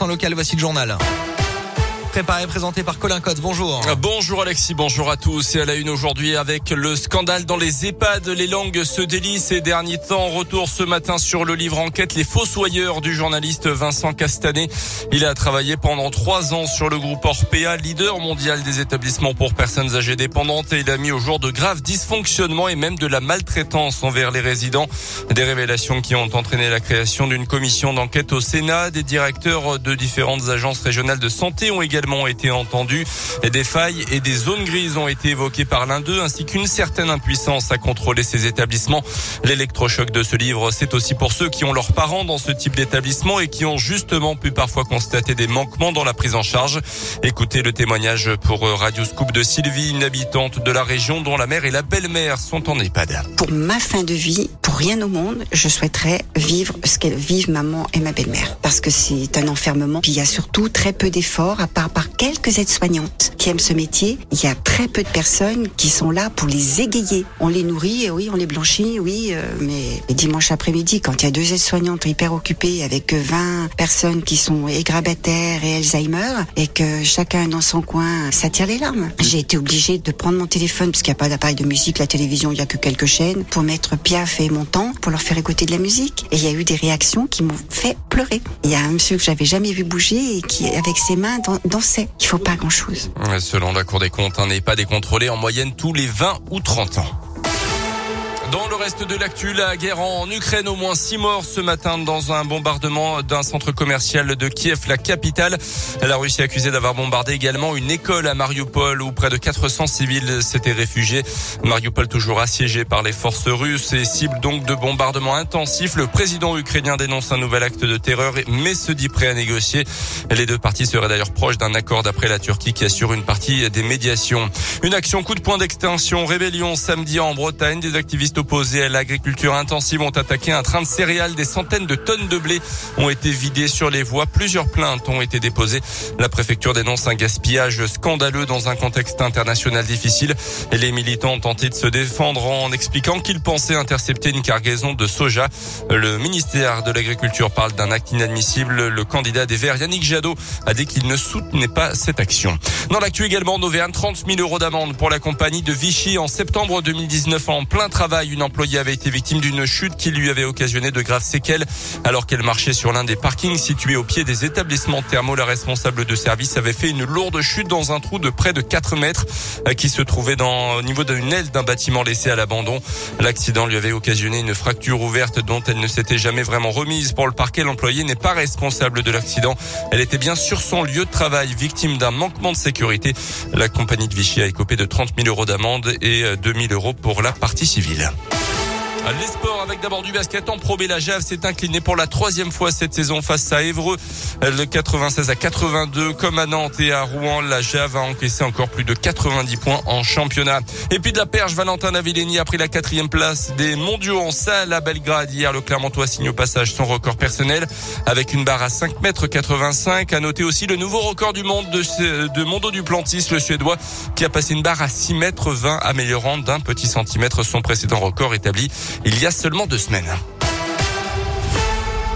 100% local. Voici le journal préparé présenté par Colin Cotte. Bonjour. Bonjour Alexis, bonjour à tous. Et à la une aujourd'hui avec le scandale dans les EHPAD. Les langues se délient ces derniers temps. Retour ce matin sur le livre enquête Les Fossoyeurs du journaliste Vincent Castanet. Il a travaillé pendant trois ans sur le groupe Orpea, leader mondial des établissements pour personnes âgées dépendantes. Et il a mis au jour de graves dysfonctionnements et même de la maltraitance envers les résidents. Des révélations qui ont entraîné la création d'une commission d'enquête au Sénat. Des directeurs de différentes agences régionales de santé ont également également été entendus. Des failles et des zones grises ont été évoquées par l'un d'eux, ainsi qu'une certaine impuissance à contrôler ces établissements. L'électrochoc de ce livre, c'est aussi pour ceux qui ont leurs parents dans ce type d'établissement et qui ont justement pu parfois constater des manquements dans la prise en charge. Écoutez le témoignage pour Radio Scoop de Sylvie, une habitante de la région dont la mère et la belle-mère sont en EHPAD. Pour ma fin de vie, pour rien au monde, je souhaiterais vivre ce qu'elles vivent maman et ma belle-mère. Parce que c'est un enfermement. Puis il y a surtout très peu d'efforts à part par quelques aides-soignantes qui aiment ce métier. Il y a très peu de personnes qui sont là pour les égayer. On les nourrit, oui, on les blanchit, oui, euh, mais dimanche après-midi, quand il y a deux aides-soignantes hyper occupées avec 20 personnes qui sont égrabataires et Alzheimer, et que chacun dans son coin, ça tire les larmes. J'ai été obligée de prendre mon téléphone, parce qu'il n'y a pas d'appareil de musique, la télévision, il n'y a que quelques chaînes, pour mettre Piaf et mon temps, pour leur faire écouter de la musique. Et il y a eu des réactions qui m'ont fait pleurer. Il y a un monsieur que j'avais jamais vu bouger et qui, avec ses mains dans sait qu'il faut pas grand-chose. Selon la Cour des comptes, un n'est pas décontrôlé en moyenne tous les 20 ou 30 ans. Dans le reste de l'actu, la guerre en Ukraine, au moins six morts ce matin dans un bombardement d'un centre commercial de Kiev, la capitale. La Russie accusée d'avoir bombardé également une école à Mariupol où près de 400 civils s'étaient réfugiés. Mariupol toujours assiégé par les forces russes et cible donc de bombardements intensifs. Le président ukrainien dénonce un nouvel acte de terreur mais se dit prêt à négocier. Les deux parties seraient d'ailleurs proches d'un accord d'après la Turquie qui assure une partie des médiations. Une action coup de poing d'extinction, rébellion samedi en Bretagne. Des activistes opposés à l'agriculture intensive ont attaqué un train de céréales. Des centaines de tonnes de blé ont été vidées sur les voies. Plusieurs plaintes ont été déposées. La préfecture dénonce un gaspillage scandaleux dans un contexte international difficile. Les militants ont tenté de se défendre en expliquant qu'ils pensaient intercepter une cargaison de soja. Le ministère de l'Agriculture parle d'un acte inadmissible. Le candidat des Verts, Yannick Jadot, a dit qu'il ne soutenait pas cette action. Dans l'actu également, Novéan, 30 000 euros d'amende pour la compagnie de Vichy en septembre 2019 en plein travail une employée avait été victime d'une chute qui lui avait occasionné de graves séquelles alors qu'elle marchait sur l'un des parkings situés au pied des établissements thermaux. La responsable de service avait fait une lourde chute dans un trou de près de 4 mètres euh, qui se trouvait dans, au niveau d'une aile d'un bâtiment laissé à l'abandon. L'accident lui avait occasionné une fracture ouverte dont elle ne s'était jamais vraiment remise. Pour le parquet, l'employé n'est pas responsable de l'accident. Elle était bien sur son lieu de travail, victime d'un manquement de sécurité. La compagnie de Vichy a écopé de 30 000 euros d'amende et 2 000 euros pour la partie civile. Les sports avec d'abord du basket en Pro La Jave s'est incliné pour la troisième fois cette saison face à Évreux. Le 96 à 82 comme à Nantes et à Rouen. La Jave a encaissé encore plus de 90 points en championnat. Et puis de la perche, Valentin Navilleni a pris la quatrième place des mondiaux en salle à Belgrade. Hier, le Clermontois signe au passage son record personnel avec une barre à 5 mètres 85. À noter aussi le nouveau record du monde de, de Mondo Duplantis, le Suédois, qui a passé une barre à 6 mètres 20, améliorant d'un petit centimètre son précédent record établi il y a seulement deux semaines.